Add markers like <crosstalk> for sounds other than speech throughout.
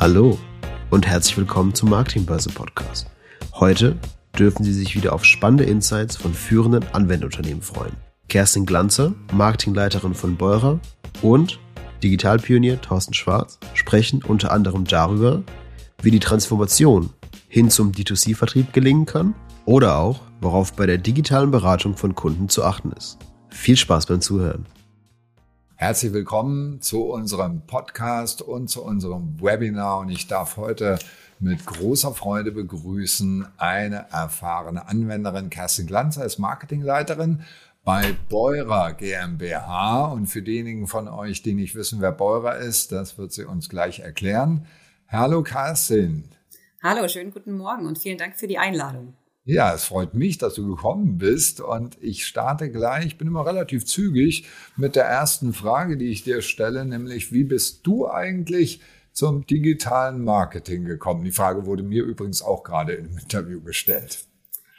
Hallo und herzlich willkommen zum Marketingbörse Podcast. Heute dürfen Sie sich wieder auf spannende Insights von führenden Anwenderunternehmen freuen. Kerstin Glanzer, Marketingleiterin von Beurer und Digitalpionier Thorsten Schwarz sprechen unter anderem darüber, wie die Transformation hin zum D2C-Vertrieb gelingen kann oder auch, worauf bei der digitalen Beratung von Kunden zu achten ist. Viel Spaß beim Zuhören. Herzlich willkommen zu unserem Podcast und zu unserem Webinar und ich darf heute mit großer Freude begrüßen eine erfahrene Anwenderin, Kerstin Glanzer, ist Marketingleiterin bei Beurer GmbH und für diejenigen von euch, die nicht wissen, wer Beurer ist, das wird sie uns gleich erklären. Hallo Kerstin. Hallo, schönen guten Morgen und vielen Dank für die Einladung. Ja, es freut mich, dass du gekommen bist und ich starte gleich, ich bin immer relativ zügig mit der ersten Frage, die ich dir stelle, nämlich wie bist du eigentlich zum digitalen Marketing gekommen? Die Frage wurde mir übrigens auch gerade im Interview gestellt.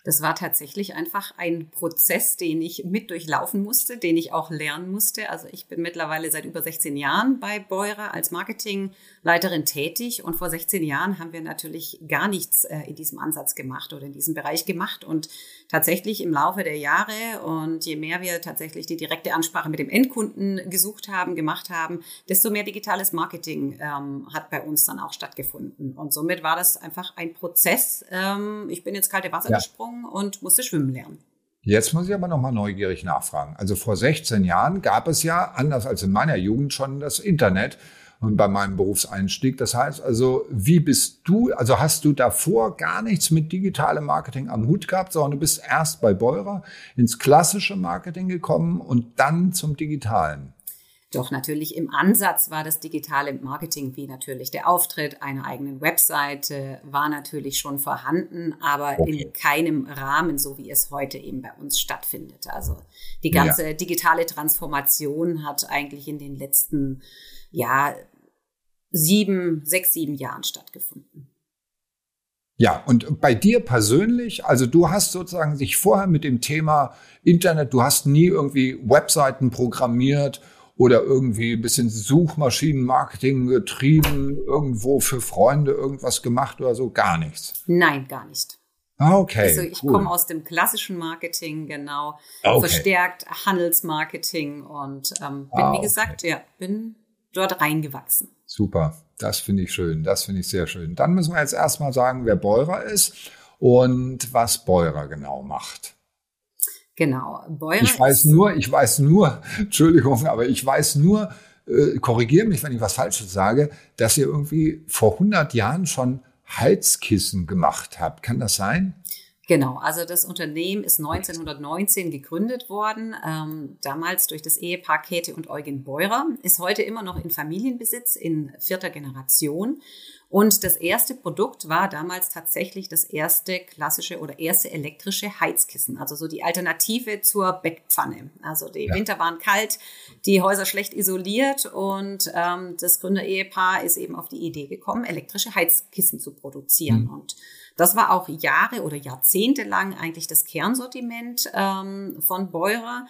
Das war tatsächlich einfach ein Prozess, den ich mit durchlaufen musste, den ich auch lernen musste. Also ich bin mittlerweile seit über 16 Jahren bei Beurer als Marketingleiterin tätig und vor 16 Jahren haben wir natürlich gar nichts äh, in diesem Ansatz gemacht oder in diesem Bereich gemacht und tatsächlich im Laufe der Jahre und je mehr wir tatsächlich die direkte Ansprache mit dem Endkunden gesucht haben, gemacht haben, desto mehr digitales Marketing ähm, hat bei uns dann auch stattgefunden und somit war das einfach ein Prozess. Ähm, ich bin ins kalte Wasser ja. gesprungen gesprungen und musste schwimmen lernen. Jetzt muss ich aber noch mal neugierig nachfragen. Also vor 16 Jahren gab es ja, anders als in meiner Jugend, schon das Internet und bei meinem Berufseinstieg. Das heißt also, wie bist du, also hast du davor gar nichts mit digitalem Marketing am Hut gehabt, sondern du bist erst bei Beurer ins klassische Marketing gekommen und dann zum digitalen? Doch natürlich im Ansatz war das digitale Marketing wie natürlich der Auftritt einer eigenen Webseite war natürlich schon vorhanden, aber okay. in keinem Rahmen, so wie es heute eben bei uns stattfindet. Also die ganze ja. digitale Transformation hat eigentlich in den letzten, ja, sieben, sechs, sieben Jahren stattgefunden. Ja, und bei dir persönlich, also du hast sozusagen sich vorher mit dem Thema Internet, du hast nie irgendwie Webseiten programmiert oder irgendwie ein bisschen Suchmaschinenmarketing getrieben, irgendwo für Freunde irgendwas gemacht oder so? Gar nichts. Nein, gar nicht. Ah, okay. Also ich cool. komme aus dem klassischen Marketing, genau. Okay. Verstärkt Handelsmarketing und ähm, bin, ah, wie gesagt, ja, bin dort reingewachsen. Super. Das finde ich schön. Das finde ich sehr schön. Dann müssen wir jetzt erstmal sagen, wer Beurer ist und was Beurer genau macht. Genau. Beurer ich weiß nur, ich weiß nur, <laughs> Entschuldigung, aber ich weiß nur, äh, korrigiere mich, wenn ich was Falsches sage, dass ihr irgendwie vor 100 Jahren schon Heizkissen gemacht habt. Kann das sein? Genau, also das Unternehmen ist 1919 gegründet worden, ähm, damals durch das Ehepaar Käthe und Eugen Beurer, ist heute immer noch in Familienbesitz in vierter Generation und das erste Produkt war damals tatsächlich das erste klassische oder erste elektrische Heizkissen, also so die Alternative zur Beckpfanne. Also die ja. Winter waren kalt, die Häuser schlecht isoliert und ähm, das Gründerehepaar ist eben auf die Idee gekommen, elektrische Heizkissen zu produzieren. Mhm. Und das war auch Jahre oder Jahrzehnte lang eigentlich das Kernsortiment ähm, von Beurer.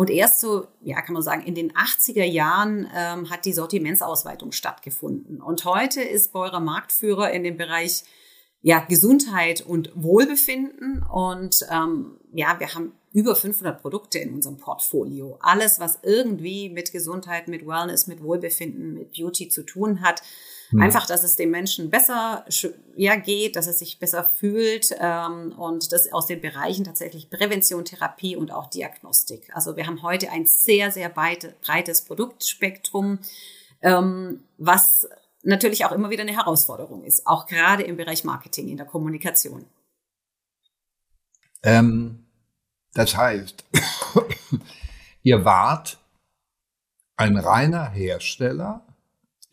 Und erst so, ja, kann man sagen, in den 80er Jahren ähm, hat die Sortimentsausweitung stattgefunden. Und heute ist Beurer Marktführer in dem Bereich ja, Gesundheit und Wohlbefinden. Und ähm, ja, wir haben über 500 Produkte in unserem Portfolio. Alles, was irgendwie mit Gesundheit, mit Wellness, mit Wohlbefinden, mit Beauty zu tun hat. Hm. Einfach, dass es dem Menschen besser ja, geht, dass es sich besser fühlt ähm, und das aus den Bereichen tatsächlich Prävention, Therapie und auch Diagnostik. Also wir haben heute ein sehr, sehr breites Produktspektrum, ähm, was natürlich auch immer wieder eine Herausforderung ist, auch gerade im Bereich Marketing, in der Kommunikation. Ähm, das heißt, <coughs> ihr wart ein reiner Hersteller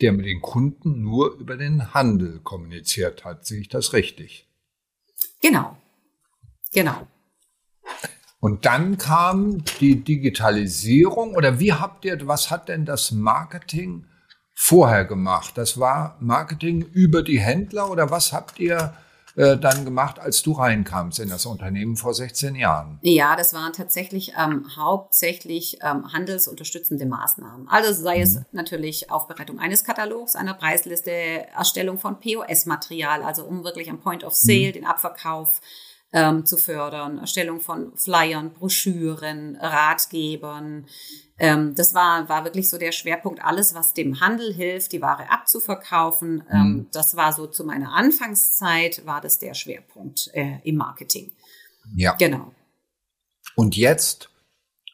der mit den Kunden nur über den Handel kommuniziert hat. Sehe ich das richtig? Genau. Genau. Und dann kam die Digitalisierung oder wie habt ihr, was hat denn das Marketing vorher gemacht? Das war Marketing über die Händler oder was habt ihr äh, dann gemacht, als du reinkamst in das Unternehmen vor 16 Jahren? Ja, das waren tatsächlich ähm, hauptsächlich ähm, handelsunterstützende Maßnahmen. Also sei mhm. es natürlich Aufbereitung eines Katalogs, einer Preisliste, Erstellung von POS-Material, also um wirklich am Point of Sale mhm. den Abverkauf ähm, zu fördern, Erstellung von Flyern, Broschüren, Ratgebern. Ähm, das war, war wirklich so der Schwerpunkt, alles, was dem Handel hilft, die Ware abzuverkaufen. Ähm, mhm. das war so zu meiner Anfangszeit, war das der Schwerpunkt äh, im Marketing. Ja. Genau. Und jetzt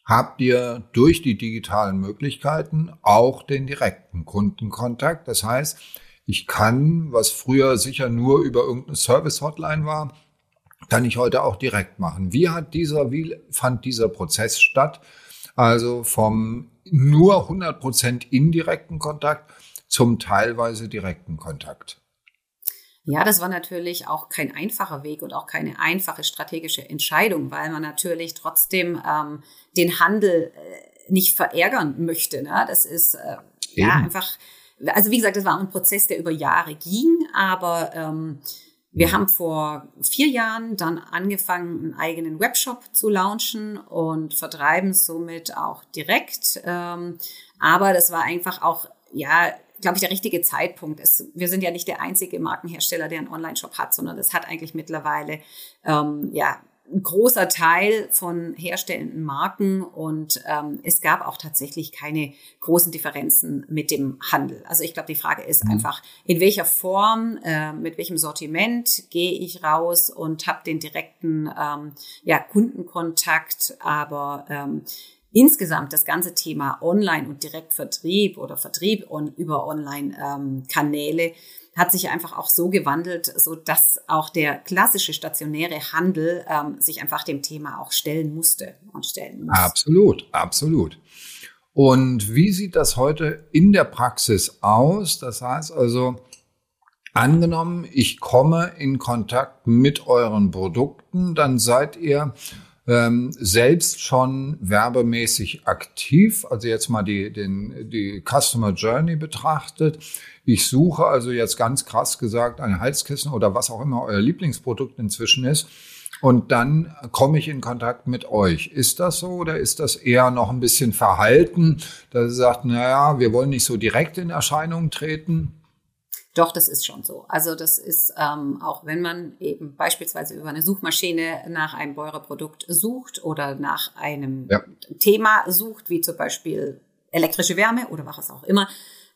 habt ihr durch die digitalen Möglichkeiten auch den direkten Kundenkontakt. Das heißt, ich kann, was früher sicher nur über irgendeine Service-Hotline war, kann ich heute auch direkt machen. Wie hat dieser, wie fand dieser Prozess statt? Also vom nur 100 Prozent indirekten Kontakt zum teilweise direkten Kontakt. Ja, das war natürlich auch kein einfacher Weg und auch keine einfache strategische Entscheidung, weil man natürlich trotzdem ähm, den Handel äh, nicht verärgern möchte. Ne? Das ist äh, ja einfach, also wie gesagt, das war ein Prozess, der über Jahre ging, aber ähm, wir haben vor vier Jahren dann angefangen, einen eigenen Webshop zu launchen und vertreiben somit auch direkt. Ähm, aber das war einfach auch, ja, glaube ich, der richtige Zeitpunkt. Es, wir sind ja nicht der einzige Markenhersteller, der einen Online-Shop hat, sondern das hat eigentlich mittlerweile ähm, ja ein großer Teil von herstellenden Marken und ähm, es gab auch tatsächlich keine großen Differenzen mit dem Handel. Also ich glaube, die Frage ist mhm. einfach, in welcher Form, äh, mit welchem Sortiment gehe ich raus und habe den direkten ähm, ja, Kundenkontakt, aber ähm, insgesamt das ganze Thema Online und Direktvertrieb oder Vertrieb on, über Online-Kanäle ähm, hat sich einfach auch so gewandelt, so dass auch der klassische stationäre Handel ähm, sich einfach dem Thema auch stellen musste und stellen muss. Absolut, absolut. Und wie sieht das heute in der Praxis aus? Das heißt also, angenommen, ich komme in Kontakt mit euren Produkten, dann seid ihr ähm, selbst schon werbemäßig aktiv. Also jetzt mal die, den, die Customer Journey betrachtet. Ich suche also jetzt ganz krass gesagt ein Heizkissen oder was auch immer euer Lieblingsprodukt inzwischen ist. Und dann komme ich in Kontakt mit euch. Ist das so oder ist das eher noch ein bisschen verhalten, dass ihr sagt, naja, wir wollen nicht so direkt in Erscheinung treten? Doch, das ist schon so. Also das ist, ähm, auch wenn man eben beispielsweise über eine Suchmaschine nach einem Beurer-Produkt sucht oder nach einem ja. Thema sucht, wie zum Beispiel elektrische Wärme oder was auch immer,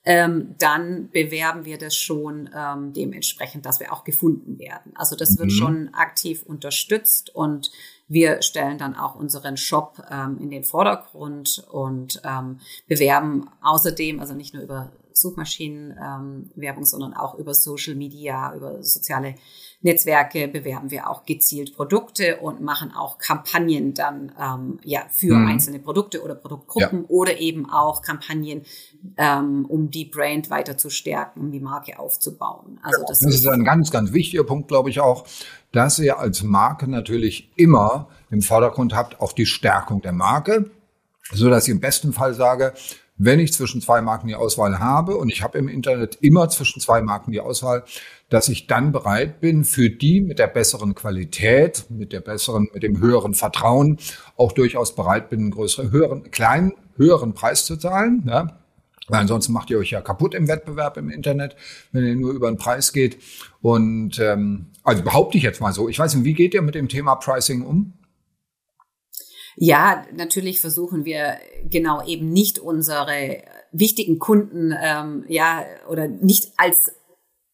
ähm, dann bewerben wir das schon ähm, dementsprechend, dass wir auch gefunden werden. Also das wird mhm. schon aktiv unterstützt und wir stellen dann auch unseren Shop ähm, in den Vordergrund und ähm, bewerben außerdem, also nicht nur über Suchmaschinenwerbung, ähm, sondern auch über Social Media, über soziale Netzwerke bewerben wir auch gezielt Produkte und machen auch Kampagnen dann ähm, ja für mhm. einzelne Produkte oder Produktgruppen ja. oder eben auch Kampagnen, ähm, um die Brand weiter zu stärken, um die Marke aufzubauen. Also das, das ist ein ganz, ganz wichtiger Punkt, glaube ich auch, dass ihr als Marke natürlich immer im Vordergrund habt auch die Stärkung der Marke, so dass ich im besten Fall sage, wenn ich zwischen zwei Marken die Auswahl habe und ich habe im Internet immer zwischen zwei Marken die Auswahl, dass ich dann bereit bin, für die mit der besseren Qualität, mit der besseren, mit dem höheren Vertrauen auch durchaus bereit bin, einen größeren, höheren, kleinen, höheren Preis zu zahlen. Ja? Weil ansonsten macht ihr euch ja kaputt im Wettbewerb im Internet, wenn ihr nur über den Preis geht. Und ähm, also behaupte ich jetzt mal so. Ich weiß nicht, wie geht ihr mit dem Thema Pricing um? Ja, natürlich versuchen wir genau eben nicht unsere wichtigen Kunden ähm, ja oder nicht als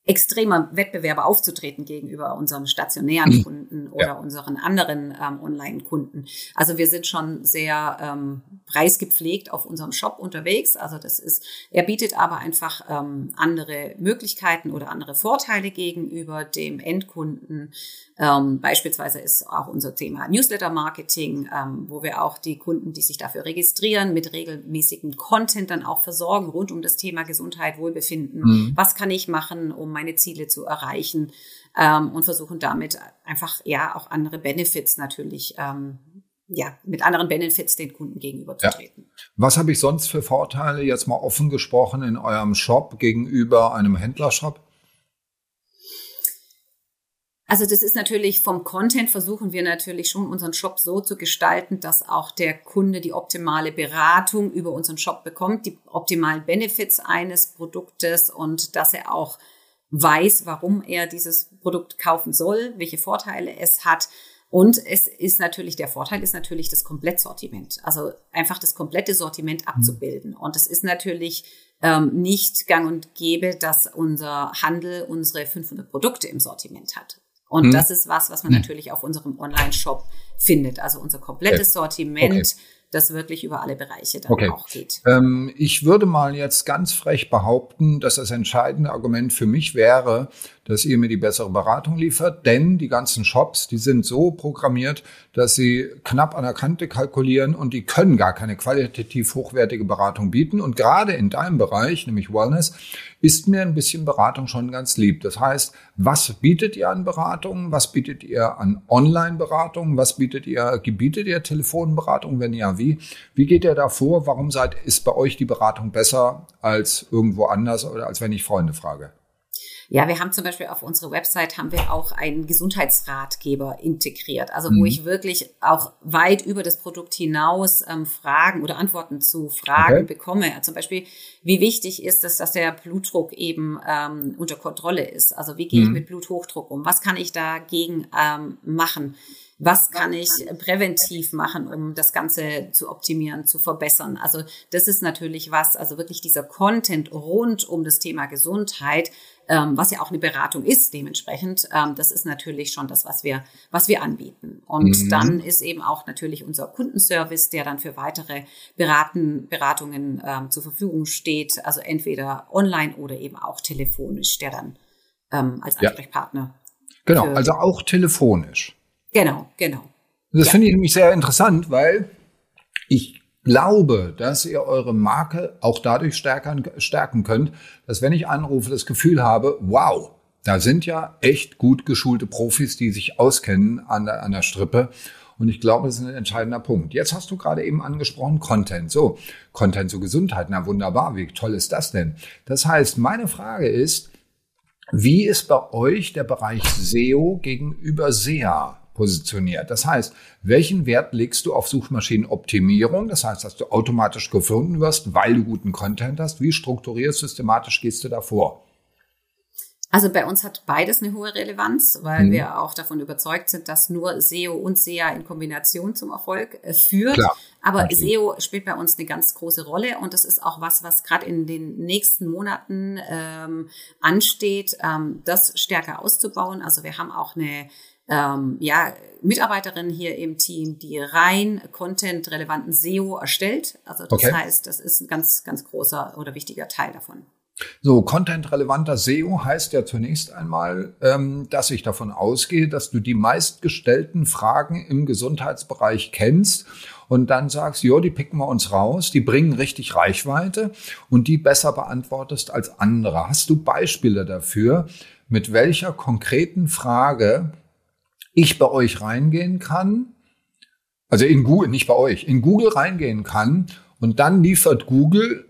extremer Wettbewerber aufzutreten gegenüber unserem stationären mhm. Kunden oder ja. unseren anderen ähm, Online-Kunden. Also wir sind schon sehr ähm, preisgepflegt auf unserem Shop unterwegs. Also das ist, er bietet aber einfach ähm, andere Möglichkeiten oder andere Vorteile gegenüber dem Endkunden. Ähm, beispielsweise ist auch unser Thema Newsletter-Marketing, ähm, wo wir auch die Kunden, die sich dafür registrieren, mit regelmäßigem Content dann auch versorgen rund um das Thema Gesundheit, Wohlbefinden. Mhm. Was kann ich machen, um meine Ziele zu erreichen? Ähm, und versuchen damit einfach ja auch andere Benefits natürlich ähm, ja, mit anderen Benefits den Kunden gegenüberzutreten. Ja. Was habe ich sonst für Vorteile, jetzt mal offen gesprochen, in eurem Shop gegenüber einem Händlershop? Also das ist natürlich vom Content versuchen wir natürlich schon unseren Shop so zu gestalten, dass auch der Kunde die optimale Beratung über unseren Shop bekommt, die optimalen Benefits eines Produktes und dass er auch weiß, warum er dieses Produkt kaufen soll, welche Vorteile es hat. Und es ist natürlich, der Vorteil ist natürlich das Komplettsortiment. Also einfach das komplette Sortiment mhm. abzubilden. Und es ist natürlich ähm, nicht gang und gäbe, dass unser Handel unsere 500 Produkte im Sortiment hat. Und hm. das ist was, was man hm. natürlich auf unserem Online-Shop findet. Also unser komplettes Sortiment. Okay das wirklich über alle Bereiche dann okay. auch geht. Ähm, ich würde mal jetzt ganz frech behaupten, dass das entscheidende Argument für mich wäre, dass ihr mir die bessere Beratung liefert, denn die ganzen Shops, die sind so programmiert, dass sie knapp an der Kante kalkulieren und die können gar keine qualitativ hochwertige Beratung bieten. Und gerade in deinem Bereich, nämlich Wellness, ist mir ein bisschen Beratung schon ganz lieb. Das heißt, was bietet ihr an Beratungen? Was bietet ihr an Online-Beratungen? Was bietet ihr, gebietet ihr Telefonberatung? Wenn ja, wie? Wie geht ihr da vor? Warum seid, ist bei euch die Beratung besser als irgendwo anders oder als wenn ich Freunde frage? Ja, wir haben zum Beispiel auf unserer Website haben wir auch einen Gesundheitsratgeber integriert, also wo mhm. ich wirklich auch weit über das Produkt hinaus ähm, Fragen oder Antworten zu Fragen okay. bekomme. Zum Beispiel, wie wichtig ist es, dass der Blutdruck eben ähm, unter Kontrolle ist? Also wie gehe mhm. ich mit Bluthochdruck um? Was kann ich dagegen ähm, machen? Was kann ich präventiv machen, um das Ganze zu optimieren, zu verbessern? Also das ist natürlich was, also wirklich dieser Content rund um das Thema Gesundheit, ähm, was ja auch eine Beratung ist dementsprechend. Ähm, das ist natürlich schon das, was wir, was wir anbieten. Und mhm. dann ist eben auch natürlich unser Kundenservice, der dann für weitere Beraten, Beratungen ähm, zur Verfügung steht. Also entweder online oder eben auch telefonisch, der dann ähm, als Ansprechpartner. Ja. Genau, also auch telefonisch. Genau, genau. Das ja. finde ich nämlich sehr interessant, weil ich glaube, dass ihr eure Marke auch dadurch stärken, stärken könnt, dass wenn ich anrufe, das Gefühl habe, wow, da sind ja echt gut geschulte Profis, die sich auskennen an der, an der Strippe. Und ich glaube, das ist ein entscheidender Punkt. Jetzt hast du gerade eben angesprochen, Content. So, Content zur Gesundheit. Na wunderbar, wie toll ist das denn? Das heißt, meine Frage ist, wie ist bei euch der Bereich SEO gegenüber SEA? Positioniert. Das heißt, welchen Wert legst du auf Suchmaschinenoptimierung? Das heißt, dass du automatisch gefunden wirst, weil du guten Content hast. Wie strukturiert, systematisch gehst du da vor? Also bei uns hat beides eine hohe Relevanz, weil mhm. wir auch davon überzeugt sind, dass nur SEO und SEA in Kombination zum Erfolg äh, führt. Klar, Aber natürlich. SEO spielt bei uns eine ganz große Rolle und das ist auch was, was gerade in den nächsten Monaten ähm, ansteht, ähm, das stärker auszubauen. Also wir haben auch eine ähm, ja, Mitarbeiterin hier im Team, die rein content-relevanten SEO erstellt. Also das okay. heißt, das ist ein ganz, ganz großer oder wichtiger Teil davon. So, content-relevanter SEO heißt ja zunächst einmal, ähm, dass ich davon ausgehe, dass du die meistgestellten Fragen im Gesundheitsbereich kennst und dann sagst, jo, die picken wir uns raus, die bringen richtig Reichweite und die besser beantwortest als andere. Hast du Beispiele dafür, mit welcher konkreten Frage ich bei euch reingehen kann, also in Google, nicht bei euch, in Google reingehen kann und dann liefert Google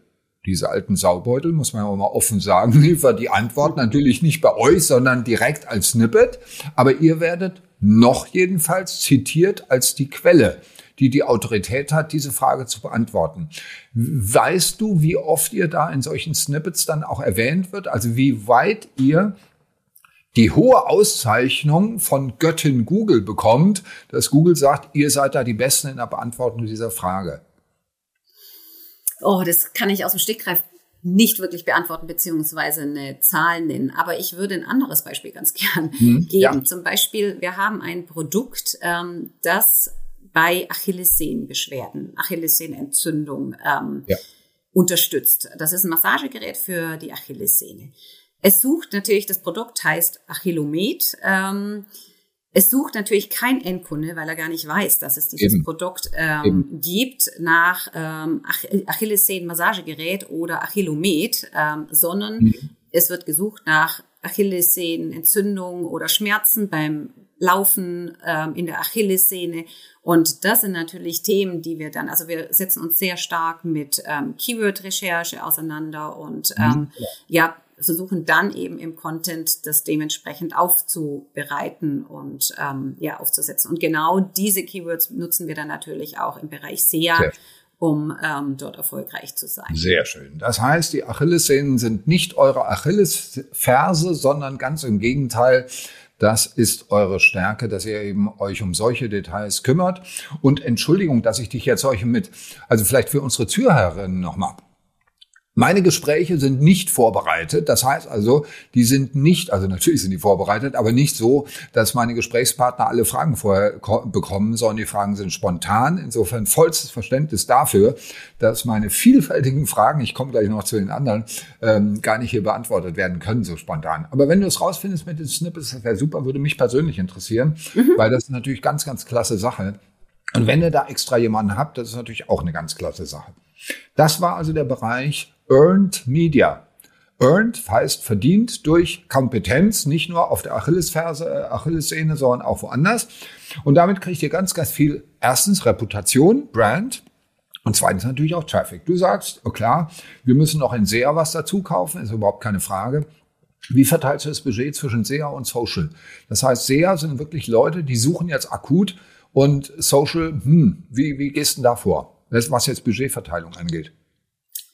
diese alten Saubeutel, muss man ja auch mal offen sagen, <laughs> liefert die Antwort natürlich nicht bei euch, sondern direkt als Snippet. Aber ihr werdet noch jedenfalls zitiert als die Quelle, die die Autorität hat, diese Frage zu beantworten. Weißt du, wie oft ihr da in solchen Snippets dann auch erwähnt wird? Also wie weit ihr die hohe Auszeichnung von Göttin Google bekommt, dass Google sagt, ihr seid da die Besten in der Beantwortung dieser Frage? Oh, das kann ich aus dem Stegreif nicht wirklich beantworten, beziehungsweise eine Zahl nennen. Aber ich würde ein anderes Beispiel ganz gern hm, geben. Ja. Zum Beispiel, wir haben ein Produkt, ähm, das bei Achillessehnenbeschwerden, Achillessehnenentzündung ähm, ja. unterstützt. Das ist ein Massagegerät für die Achillessehne. Es sucht natürlich, das Produkt heißt Achillomet. Ähm, es sucht natürlich kein Endkunde, weil er gar nicht weiß, dass es dieses Eben. Produkt ähm, gibt nach ähm, Achillessehnen-Massagegerät oder Achillomet, ähm, sondern mhm. es wird gesucht nach Achillessehnenentzündung oder Schmerzen beim Laufen ähm, in der Achillessehne. Und das sind natürlich Themen, die wir dann, also wir setzen uns sehr stark mit ähm, Keyword-Recherche auseinander und mhm. ähm, ja, versuchen dann eben im Content das dementsprechend aufzubereiten und ähm, ja aufzusetzen. Und genau diese Keywords nutzen wir dann natürlich auch im Bereich SEA. Sehr um ähm, dort erfolgreich zu sein. Sehr schön. Das heißt, die Achillessehnen sind nicht eure Achillesferse, sondern ganz im Gegenteil. Das ist eure Stärke, dass ihr eben euch um solche Details kümmert. Und Entschuldigung, dass ich dich jetzt solche mit, also vielleicht für unsere Zuhörerinnen nochmal. Meine Gespräche sind nicht vorbereitet. Das heißt also, die sind nicht, also natürlich sind die vorbereitet, aber nicht so, dass meine Gesprächspartner alle Fragen vorher bekommen, sondern die Fragen sind spontan. Insofern vollstes Verständnis dafür, dass meine vielfältigen Fragen, ich komme gleich noch zu den anderen, ähm, gar nicht hier beantwortet werden können, so spontan. Aber wenn du es rausfindest mit den Snippets, das wäre super, würde mich persönlich interessieren, mhm. weil das ist natürlich ganz, ganz klasse Sache. Und wenn ihr da extra jemanden habt, das ist natürlich auch eine ganz klasse Sache. Das war also der Bereich Earned Media. Earned heißt verdient durch Kompetenz, nicht nur auf der Achillesferse, äh, Achillessehne, sondern auch woanders. Und damit kriegt ihr ganz, ganz viel, erstens Reputation, Brand, und zweitens natürlich auch Traffic. Du sagst, oh klar, wir müssen noch in SEA was dazu kaufen, ist überhaupt keine Frage. Wie verteilst du das Budget zwischen SEA und Social? Das heißt, SEA sind wirklich Leute, die suchen jetzt akut und Social, hm, wie, wie gehst du da vor, was jetzt Budgetverteilung angeht?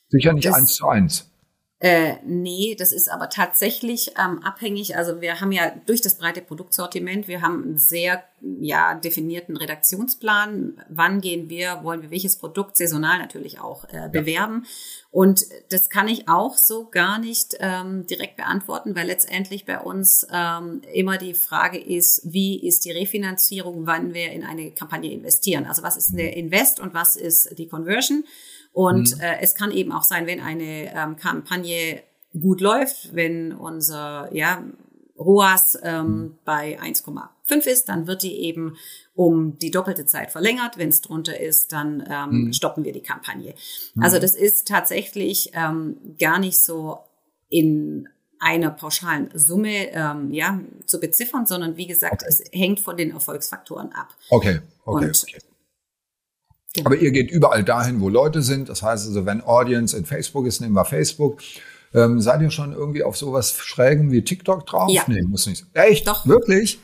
Sicher nicht das, eins zu eins. Äh, nee, das ist aber tatsächlich ähm, abhängig. Also wir haben ja durch das breite Produktsortiment, wir haben einen sehr ja, definierten Redaktionsplan. Wann gehen wir, wollen wir welches Produkt saisonal natürlich auch äh, bewerben? Ja. Und das kann ich auch so gar nicht ähm, direkt beantworten, weil letztendlich bei uns ähm, immer die Frage ist, wie ist die Refinanzierung, wann wir in eine Kampagne investieren. Also was ist der Invest und was ist die Conversion? Und mhm. äh, es kann eben auch sein, wenn eine ähm, Kampagne gut läuft, wenn unser ja, ROAS ähm, mhm. bei 1,5 ist, dann wird die eben um die doppelte Zeit verlängert. Wenn es drunter ist, dann ähm, mhm. stoppen wir die Kampagne. Mhm. Also das ist tatsächlich ähm, gar nicht so in einer pauschalen Summe ähm, ja, zu beziffern, sondern wie gesagt, okay. es hängt von den Erfolgsfaktoren ab. Okay, okay. Und okay. Genau. Aber ihr geht überall dahin, wo Leute sind. Das heißt also, wenn Audience in Facebook ist, nehmen wir Facebook. Ähm, seid ihr schon irgendwie auf sowas Schrägem wie TikTok drauf? Ja. Nee, muss nicht. Echt? Doch. Wirklich?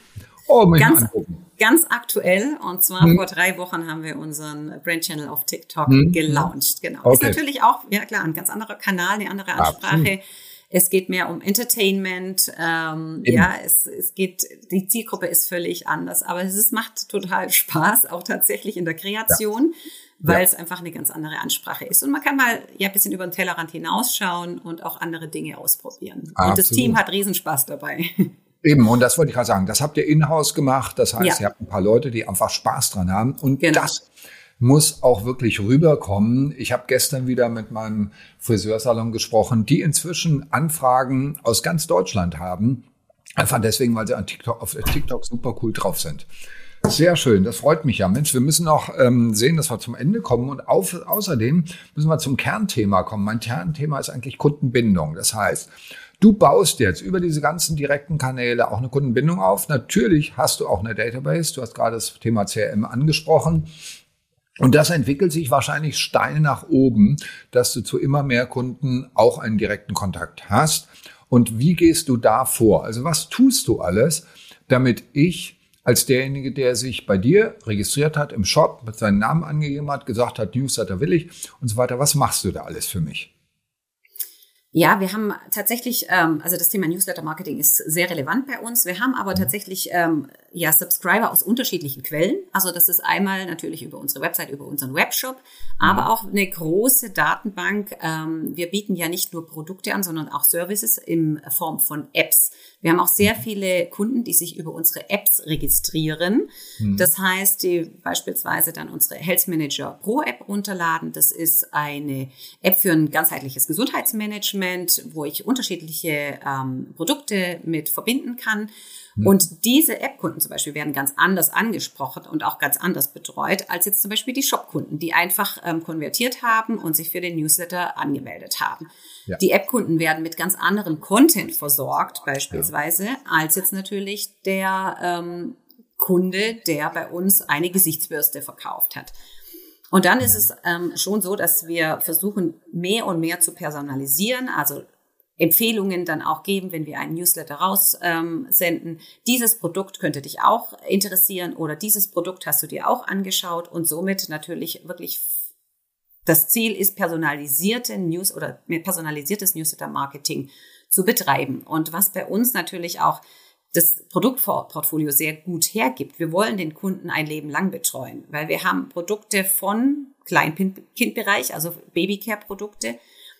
Oh, muss ganz, angucken. Ganz aktuell. Und zwar hm. vor drei Wochen haben wir unseren Brand Channel auf TikTok hm. gelauncht. Genau. Okay. Ist natürlich auch, ja klar, ein ganz anderer Kanal, eine andere Ansprache. Absolut. Es geht mehr um Entertainment. Ähm, ja, es, es geht, die Zielgruppe ist völlig anders, aber es ist, macht total Spaß, auch tatsächlich in der Kreation. Ja weil ja. es einfach eine ganz andere Ansprache ist. Und man kann mal ja ein bisschen über den Tellerrand hinausschauen und auch andere Dinge ausprobieren. Absolut. Und das Team hat Riesenspaß dabei. <laughs> Eben, und das wollte ich gerade sagen. Das habt ihr in-house gemacht. Das heißt, ja. ihr habt ein paar Leute, die einfach Spaß dran haben. Und genau. das muss auch wirklich rüberkommen. Ich habe gestern wieder mit meinem Friseursalon gesprochen, die inzwischen Anfragen aus ganz Deutschland haben. Einfach deswegen, weil sie an TikTok, auf TikTok super cool drauf sind. Sehr schön, das freut mich ja. Mensch, wir müssen noch ähm, sehen, dass wir zum Ende kommen und auf, außerdem müssen wir zum Kernthema kommen. Mein Kernthema ist eigentlich Kundenbindung. Das heißt, du baust jetzt über diese ganzen direkten Kanäle auch eine Kundenbindung auf. Natürlich hast du auch eine Database. Du hast gerade das Thema CRM angesprochen. Und das entwickelt sich wahrscheinlich steil nach oben, dass du zu immer mehr Kunden auch einen direkten Kontakt hast. Und wie gehst du da vor? Also was tust du alles, damit ich als derjenige, der sich bei dir registriert hat im Shop, mit seinen Namen angegeben hat, gesagt hat, Newsletter will ich und so weiter, was machst du da alles für mich? Ja, wir haben tatsächlich, ähm, also das Thema Newsletter Marketing ist sehr relevant bei uns. Wir haben aber mhm. tatsächlich ähm, ja Subscriber aus unterschiedlichen Quellen. Also das ist einmal natürlich über unsere Website, über unseren Webshop, aber mhm. auch eine große Datenbank. Ähm, wir bieten ja nicht nur Produkte an, sondern auch Services in Form von Apps. Wir haben auch sehr mhm. viele Kunden, die sich über unsere Apps registrieren. Mhm. Das heißt, die beispielsweise dann unsere Health Manager Pro App runterladen. Das ist eine App für ein ganzheitliches Gesundheitsmanagement, wo ich unterschiedliche ähm, Produkte mit verbinden kann. Mhm. Und diese App-Kunden zum Beispiel werden ganz anders angesprochen und auch ganz anders betreut als jetzt zum Beispiel die Shop-Kunden, die einfach ähm, konvertiert haben und sich für den Newsletter angemeldet haben. Ja. Die App-Kunden werden mit ganz anderem Content versorgt, beispielsweise, ja. als jetzt natürlich der ähm, Kunde, der bei uns eine Gesichtsbürste verkauft hat. Und dann ist es ähm, schon so, dass wir versuchen, mehr und mehr zu personalisieren, also Empfehlungen dann auch geben, wenn wir einen Newsletter raussenden. Ähm, dieses Produkt könnte dich auch interessieren oder dieses Produkt hast du dir auch angeschaut und somit natürlich wirklich das Ziel ist, personalisierte News oder personalisiertes Newsletter-Marketing zu betreiben. Und was bei uns natürlich auch das Produktportfolio sehr gut hergibt. Wir wollen den Kunden ein Leben lang betreuen, weil wir haben Produkte von Kleinkindbereich, also Babycare-Produkte,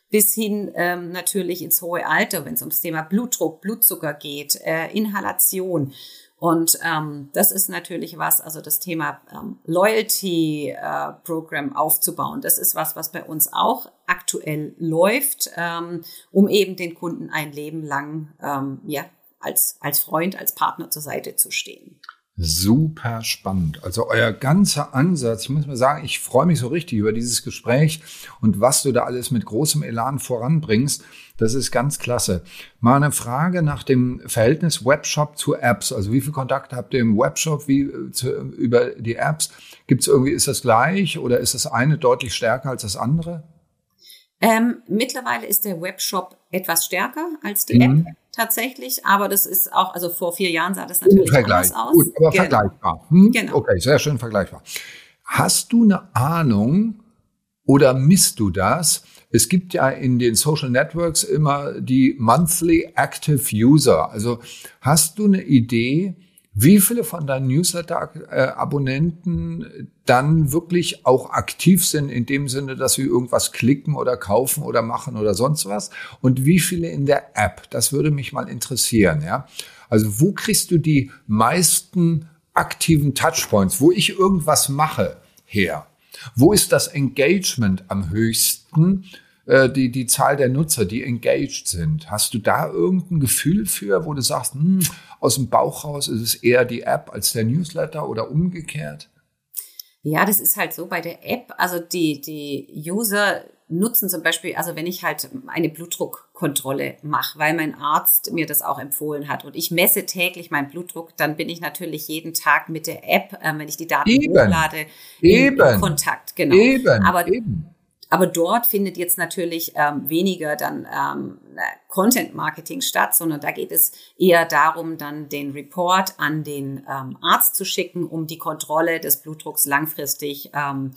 bis hin ähm, natürlich ins hohe Alter, wenn es ums Thema Blutdruck, Blutzucker geht, äh, Inhalation. Und ähm, das ist natürlich was, also das Thema ähm, Loyalty äh, Program aufzubauen. Das ist was, was bei uns auch aktuell läuft, ähm, um eben den Kunden ein Leben lang ähm, ja als als Freund, als Partner zur Seite zu stehen. Super spannend. Also euer ganzer Ansatz, ich muss mal sagen, ich freue mich so richtig über dieses Gespräch und was du da alles mit großem Elan voranbringst. Das ist ganz klasse. Mal eine Frage nach dem Verhältnis Webshop zu Apps. Also wie viel Kontakt habt ihr im Webshop wie äh, zu, über die Apps? Gibt es irgendwie, ist das gleich oder ist das eine deutlich stärker als das andere? Ähm, mittlerweile ist der Webshop etwas stärker als die mhm. App tatsächlich, aber das ist auch, also vor vier Jahren sah das natürlich anders aus. Gut, aber genau. vergleichbar. Hm? Genau. Okay, sehr schön vergleichbar. Hast du eine Ahnung oder misst du das? Es gibt ja in den Social Networks immer die Monthly Active User. Also hast du eine Idee, wie viele von deinen Newsletter-Abonnenten dann wirklich auch aktiv sind in dem Sinne, dass sie irgendwas klicken oder kaufen oder machen oder sonst was und wie viele in der App. Das würde mich mal interessieren, ja. Also wo kriegst du die meisten aktiven Touchpoints, wo ich irgendwas mache, her? Wo ist das Engagement am höchsten? Äh, die, die Zahl der Nutzer, die engaged sind. Hast du da irgendein Gefühl für, wo du sagst, hm, aus dem Bauch raus ist es eher die App als der Newsletter oder umgekehrt? Ja, das ist halt so bei der App. Also die, die User nutzen zum Beispiel, also wenn ich halt eine Blutdruckkontrolle mache, weil mein Arzt mir das auch empfohlen hat und ich messe täglich meinen Blutdruck, dann bin ich natürlich jeden Tag mit der App, äh, wenn ich die Daten eben, hochlade, in, in Kontakt. Genau. Eben, Aber eben. Aber dort findet jetzt natürlich ähm, weniger dann ähm, Content Marketing statt, sondern da geht es eher darum, dann den Report an den ähm, Arzt zu schicken, um die Kontrolle des Blutdrucks langfristig ähm,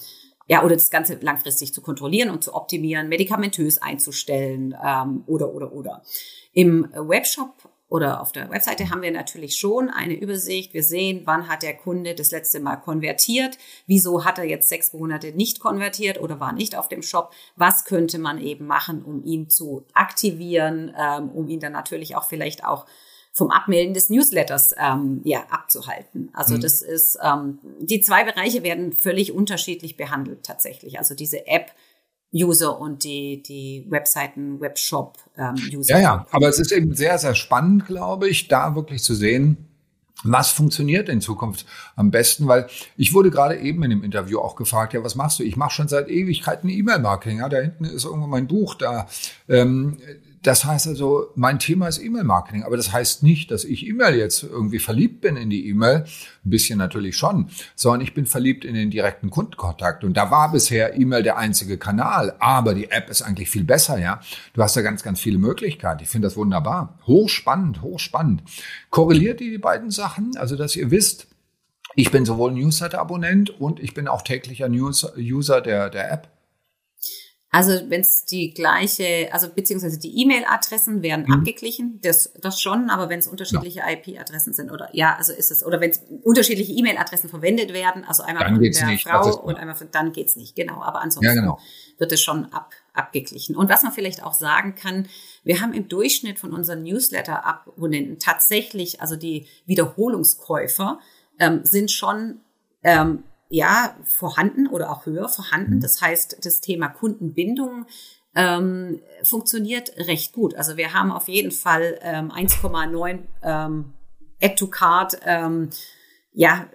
ja, oder das Ganze langfristig zu kontrollieren und zu optimieren, medikamentös einzustellen ähm, oder oder oder. Im Webshop oder auf der Webseite haben wir natürlich schon eine Übersicht. Wir sehen, wann hat der Kunde das letzte Mal konvertiert, wieso hat er jetzt sechs Monate nicht konvertiert oder war nicht auf dem Shop. Was könnte man eben machen, um ihn zu aktivieren, ähm, um ihn dann natürlich auch vielleicht auch vom Abmelden des Newsletters ähm, ja, abzuhalten. Also mhm. das ist, ähm, die zwei Bereiche werden völlig unterschiedlich behandelt tatsächlich. Also diese App User und die, die Webseiten, Webshop-User. Ähm, ja, ja, aber es ist eben sehr, sehr spannend, glaube ich, da wirklich zu sehen, was funktioniert in Zukunft am besten? Weil ich wurde gerade eben in dem Interview auch gefragt, ja, was machst du? Ich mache schon seit Ewigkeiten E-Mail-Marketing. Ja, da hinten ist irgendwo mein Buch da. Ähm, das heißt also, mein Thema ist E-Mail-Marketing, aber das heißt nicht, dass ich E-Mail jetzt irgendwie verliebt bin in die E-Mail, ein bisschen natürlich schon, sondern ich bin verliebt in den direkten Kundenkontakt. Und da war bisher E-Mail der einzige Kanal, aber die App ist eigentlich viel besser, ja. Du hast da ganz, ganz viele Möglichkeiten. Ich finde das wunderbar. Hochspannend, hochspannend. Korreliert die beiden Sachen? Also, dass ihr wisst, ich bin sowohl Newsletter-Abonnent und ich bin auch täglicher News User der, der App? Also wenn es die gleiche, also beziehungsweise die E-Mail-Adressen werden mhm. abgeglichen, das, das schon, aber wenn es unterschiedliche ja. IP-Adressen sind oder ja, also ist es, oder wenn es unterschiedliche E-Mail-Adressen verwendet werden, also einmal dann von der nicht. Frau und einmal von, dann geht's nicht, genau, aber ansonsten ja, genau. wird es schon ab, abgeglichen. Und was man vielleicht auch sagen kann, wir haben im Durchschnitt von unseren Newsletter-Abonnenten tatsächlich, also die Wiederholungskäufer ähm, sind schon ähm, ja vorhanden oder auch höher vorhanden. Mhm. Das heißt, das Thema Kundenbindung ähm, funktioniert recht gut. Also wir haben auf jeden Fall ähm, 1,9 ähm, Add to Card ähm, ja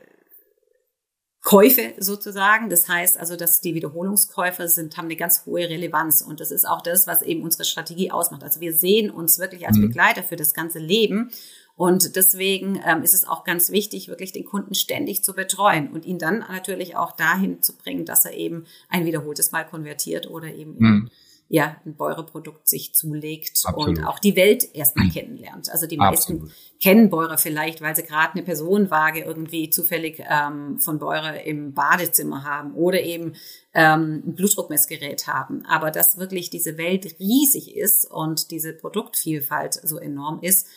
Käufe sozusagen. Das heißt also, dass die Wiederholungskäufer sind, haben eine ganz hohe Relevanz. Und das ist auch das, was eben unsere Strategie ausmacht. Also wir sehen uns wirklich als mhm. Begleiter für das ganze Leben und deswegen ähm, ist es auch ganz wichtig, wirklich den Kunden ständig zu betreuen und ihn dann natürlich auch dahin zu bringen, dass er eben ein wiederholtes Mal konvertiert oder eben in, mhm. ja, ein Bäuerprodukt sich zulegt Absolut. und auch die Welt erstmal kennenlernt. Also die meisten Absolut. kennen Bäuer vielleicht, weil sie gerade eine Personenwaage irgendwie zufällig ähm, von Bäuer im Badezimmer haben oder eben ähm, ein Blutdruckmessgerät haben. Aber dass wirklich diese Welt riesig ist und diese Produktvielfalt so enorm ist,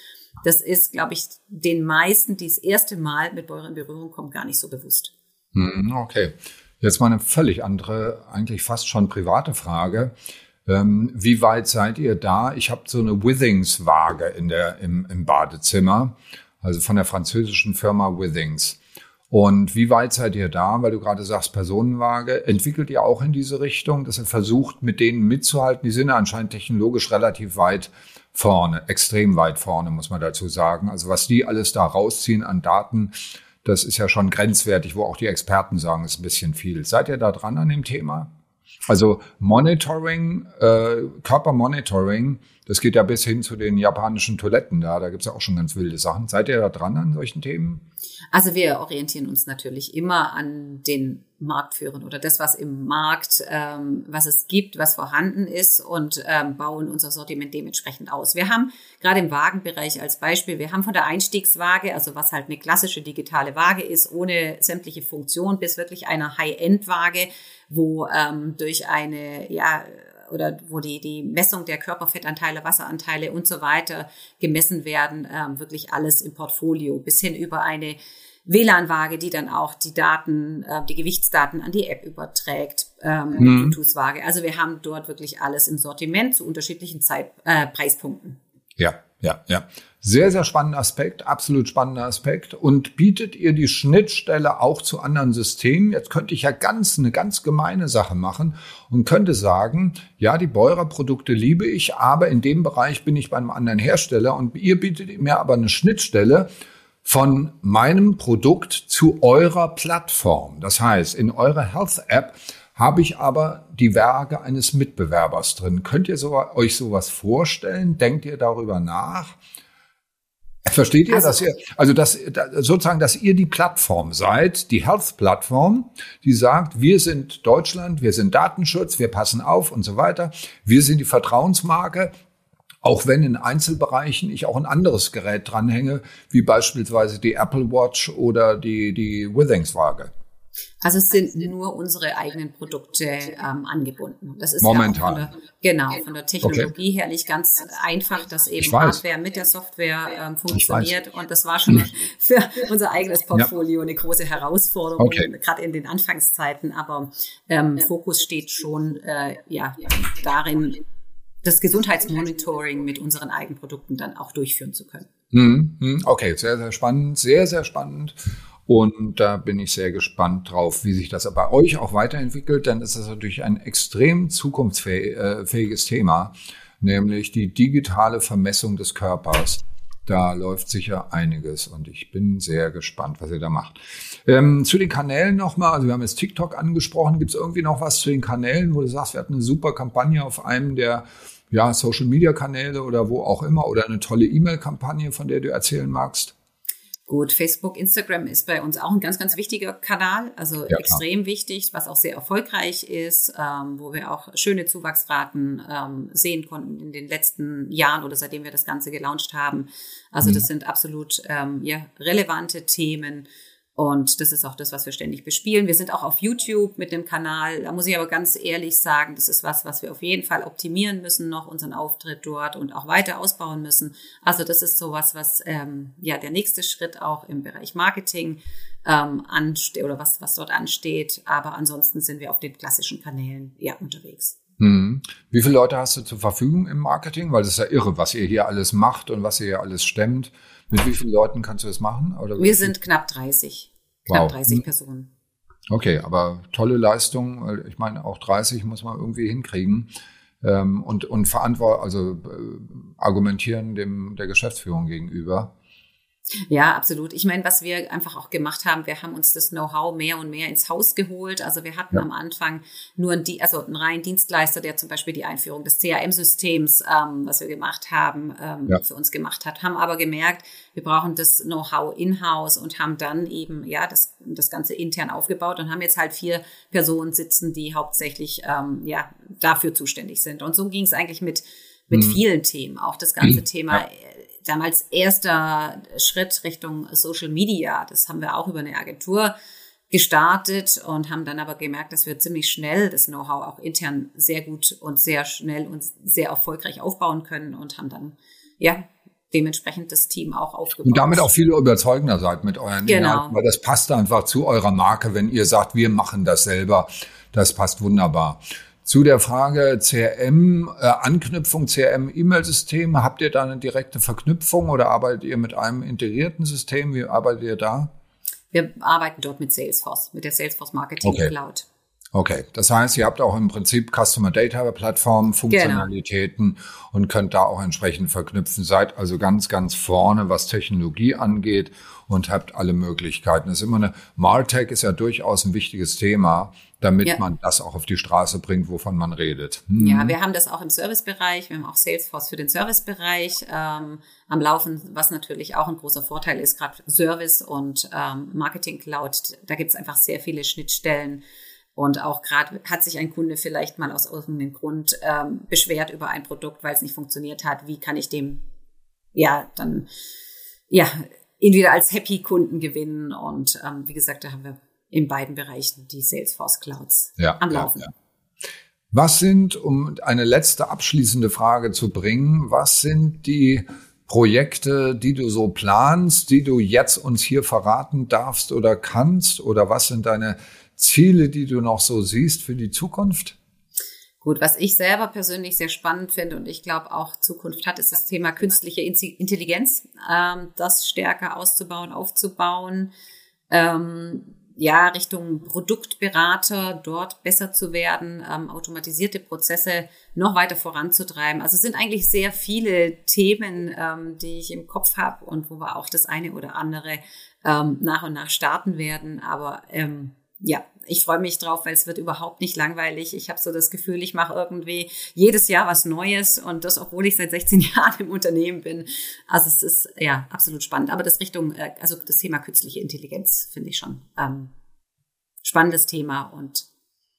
das ist, glaube ich, den meisten, die das erste Mal mit Bäuer in Berührung kommen, gar nicht so bewusst. Hm, okay. Jetzt mal eine völlig andere, eigentlich fast schon private Frage. Ähm, wie weit seid ihr da? Ich habe so eine Withings-Waage in der, im, im Badezimmer, also von der französischen Firma Withings. Und wie weit seid ihr da? Weil du gerade sagst, Personenwaage. Entwickelt ihr auch in diese Richtung, dass ihr versucht, mit denen mitzuhalten? Die sind anscheinend technologisch relativ weit vorne, extrem weit vorne, muss man dazu sagen. Also was die alles da rausziehen an Daten, das ist ja schon grenzwertig, wo auch die Experten sagen, ist ein bisschen viel. Seid ihr da dran an dem Thema? Also Monitoring, äh, Körpermonitoring, das geht ja bis hin zu den japanischen Toiletten da. Da gibt's ja auch schon ganz wilde Sachen. Seid ihr da dran an solchen Themen? Also wir orientieren uns natürlich immer an den Marktführern oder das, was im Markt, ähm, was es gibt, was vorhanden ist und ähm, bauen unser Sortiment dementsprechend aus. Wir haben gerade im Wagenbereich als Beispiel, wir haben von der Einstiegswaage, also was halt eine klassische digitale Waage ist, ohne sämtliche Funktion, bis wirklich einer High-End-Waage, wo ähm, durch eine, ja, oder wo die, die Messung der Körperfettanteile, Wasseranteile und so weiter gemessen werden, ähm, wirklich alles im Portfolio, bis hin über eine WLAN-Waage, die dann auch die Daten, äh, die Gewichtsdaten an die App überträgt, ähm, mhm. Bluetooth-Waage. Also wir haben dort wirklich alles im Sortiment zu unterschiedlichen Zeit, äh, Preispunkten. Ja, ja, ja. Sehr, sehr spannender Aspekt, absolut spannender Aspekt. Und bietet ihr die Schnittstelle auch zu anderen Systemen? Jetzt könnte ich ja ganz, eine ganz gemeine Sache machen und könnte sagen, ja, die Beurer-Produkte liebe ich, aber in dem Bereich bin ich bei einem anderen Hersteller und ihr bietet mir aber eine Schnittstelle von meinem Produkt zu eurer Plattform. Das heißt, in eurer Health App habe ich aber die Werke eines Mitbewerbers drin. Könnt ihr so, euch sowas vorstellen? Denkt ihr darüber nach? Versteht ihr, also, dass ihr, also dass sozusagen, dass ihr die Plattform seid, die Health-Plattform, die sagt, wir sind Deutschland, wir sind Datenschutz, wir passen auf und so weiter. Wir sind die Vertrauensmarke, auch wenn in Einzelbereichen ich auch ein anderes Gerät dranhänge, wie beispielsweise die Apple Watch oder die, die Withings-Waage. Also es sind nur unsere eigenen Produkte ähm, angebunden. Das ist momentan. Ja von der, genau von der Technologie okay. her nicht ganz einfach, dass eben Hardware mit der Software ähm, funktioniert. Und das war schon <laughs> für unser eigenes Portfolio ja. eine große Herausforderung, okay. gerade in den Anfangszeiten. Aber ähm, Fokus steht schon äh, ja darin, das Gesundheitsmonitoring mit unseren Eigenprodukten dann auch durchführen zu können. Mhm, mhm. Okay, sehr, sehr spannend, sehr, sehr spannend. Und da bin ich sehr gespannt drauf, wie sich das bei euch auch weiterentwickelt, denn es ist natürlich ein extrem zukunftsfähiges Thema, nämlich die digitale Vermessung des Körpers. Da läuft sicher einiges und ich bin sehr gespannt, was ihr da macht. Ähm, zu den Kanälen nochmal, also wir haben jetzt TikTok angesprochen. Gibt es irgendwie noch was zu den Kanälen, wo du sagst, wir hatten eine super Kampagne auf einem der ja, Social-Media-Kanäle oder wo auch immer oder eine tolle E-Mail-Kampagne, von der du erzählen magst? Gut, Facebook, Instagram ist bei uns auch ein ganz, ganz wichtiger Kanal, also ja, extrem wichtig, was auch sehr erfolgreich ist, ähm, wo wir auch schöne Zuwachsraten ähm, sehen konnten in den letzten Jahren oder seitdem wir das Ganze gelauncht haben. Also mhm. das sind absolut ähm, ja, relevante Themen, und das ist auch das, was wir ständig bespielen. Wir sind auch auf YouTube mit dem Kanal. Da muss ich aber ganz ehrlich sagen, das ist was, was wir auf jeden Fall optimieren müssen, noch unseren Auftritt dort und auch weiter ausbauen müssen. Also das ist sowas, was ähm, ja der nächste Schritt auch im Bereich Marketing ähm, ansteht oder was, was dort ansteht. Aber ansonsten sind wir auf den klassischen Kanälen ja unterwegs. Hm. Wie viele Leute hast du zur Verfügung im Marketing? Weil das ist ja irre, was ihr hier alles macht und was ihr hier alles stemmt. Mit wie vielen Leuten kannst du das machen? Oder Wir sind knapp 30. Knapp wow. 30 Personen. Okay, aber tolle Leistung. Ich meine, auch 30 muss man irgendwie hinkriegen. Ähm, und, und verantworten, also äh, argumentieren dem der Geschäftsführung gegenüber. Ja, absolut. Ich meine, was wir einfach auch gemacht haben, wir haben uns das Know-how mehr und mehr ins Haus geholt. Also wir hatten ja. am Anfang nur einen, also einen reinen Dienstleister, der zum Beispiel die Einführung des CRM-Systems, ähm, was wir gemacht haben, ähm, ja. für uns gemacht hat, haben aber gemerkt, wir brauchen das Know-how in-house und haben dann eben ja das, das Ganze intern aufgebaut und haben jetzt halt vier Personen sitzen, die hauptsächlich ähm, ja dafür zuständig sind. Und so ging es eigentlich mit mit mhm. vielen Themen. Auch das ganze <clears throat> Thema ja damals erster Schritt Richtung Social Media. Das haben wir auch über eine Agentur gestartet und haben dann aber gemerkt, dass wir ziemlich schnell das Know-how auch intern sehr gut und sehr schnell und sehr erfolgreich aufbauen können und haben dann, ja, dementsprechend das Team auch aufgebaut. Und damit auch viel überzeugender seid mit euren genau. Inhalten, weil das passt einfach zu eurer Marke, wenn ihr sagt, wir machen das selber. Das passt wunderbar. Zu der Frage CRM, äh, Anknüpfung CRM-E-Mail-System, habt ihr da eine direkte Verknüpfung oder arbeitet ihr mit einem integrierten System? Wie arbeitet ihr da? Wir arbeiten dort mit Salesforce, mit der Salesforce Marketing okay. Cloud. Okay, das heißt, ihr habt auch im Prinzip Customer Data Plattform, Funktionalitäten genau. und könnt da auch entsprechend verknüpfen. Seid also ganz, ganz vorne, was Technologie angeht und habt alle Möglichkeiten. Das ist immer eine, Martech ist ja durchaus ein wichtiges Thema damit ja. man das auch auf die Straße bringt, wovon man redet. Hm. Ja, wir haben das auch im Servicebereich. Wir haben auch Salesforce für den Servicebereich ähm, am Laufen, was natürlich auch ein großer Vorteil ist, gerade Service und ähm, Marketing Cloud. Da gibt es einfach sehr viele Schnittstellen. Und auch gerade hat sich ein Kunde vielleicht mal aus irgendeinem Grund ähm, beschwert über ein Produkt, weil es nicht funktioniert hat. Wie kann ich dem ja dann ja ihn wieder als Happy Kunden gewinnen? Und ähm, wie gesagt, da haben wir in beiden Bereichen die Salesforce Clouds ja, am Laufen. Ja, ja. Was sind, um eine letzte abschließende Frage zu bringen, was sind die Projekte, die du so planst, die du jetzt uns hier verraten darfst oder kannst? Oder was sind deine Ziele, die du noch so siehst für die Zukunft? Gut, was ich selber persönlich sehr spannend finde und ich glaube auch Zukunft hat, ist das Thema künstliche Intelligenz, ähm, das stärker auszubauen, aufzubauen. Ähm, ja, Richtung Produktberater dort besser zu werden, ähm, automatisierte Prozesse noch weiter voranzutreiben. Also es sind eigentlich sehr viele Themen, ähm, die ich im Kopf habe und wo wir auch das eine oder andere ähm, nach und nach starten werden. Aber ähm, ja, ich freue mich drauf, weil es wird überhaupt nicht langweilig. Ich habe so das Gefühl, ich mache irgendwie jedes Jahr was Neues und das, obwohl ich seit 16 <laughs> Jahren im Unternehmen bin. Also es ist ja absolut spannend. Aber das Richtung, äh, also das Thema künstliche Intelligenz finde ich schon ähm, spannendes Thema und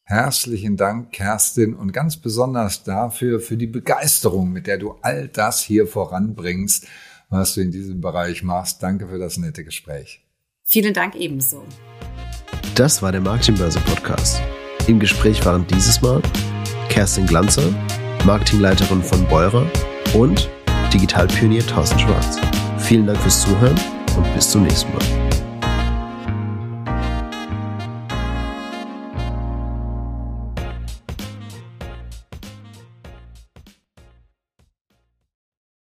Herzlichen Dank, Kerstin, und ganz besonders dafür, für die Begeisterung, mit der du all das hier voranbringst, was du in diesem Bereich machst. Danke für das nette Gespräch. Vielen Dank ebenso. Das war der Marketingbörse Podcast. Im Gespräch waren dieses Mal Kerstin Glanzer, Marketingleiterin von Beurer und Digitalpionier Thorsten Schwarz. Vielen Dank fürs Zuhören und bis zum nächsten Mal.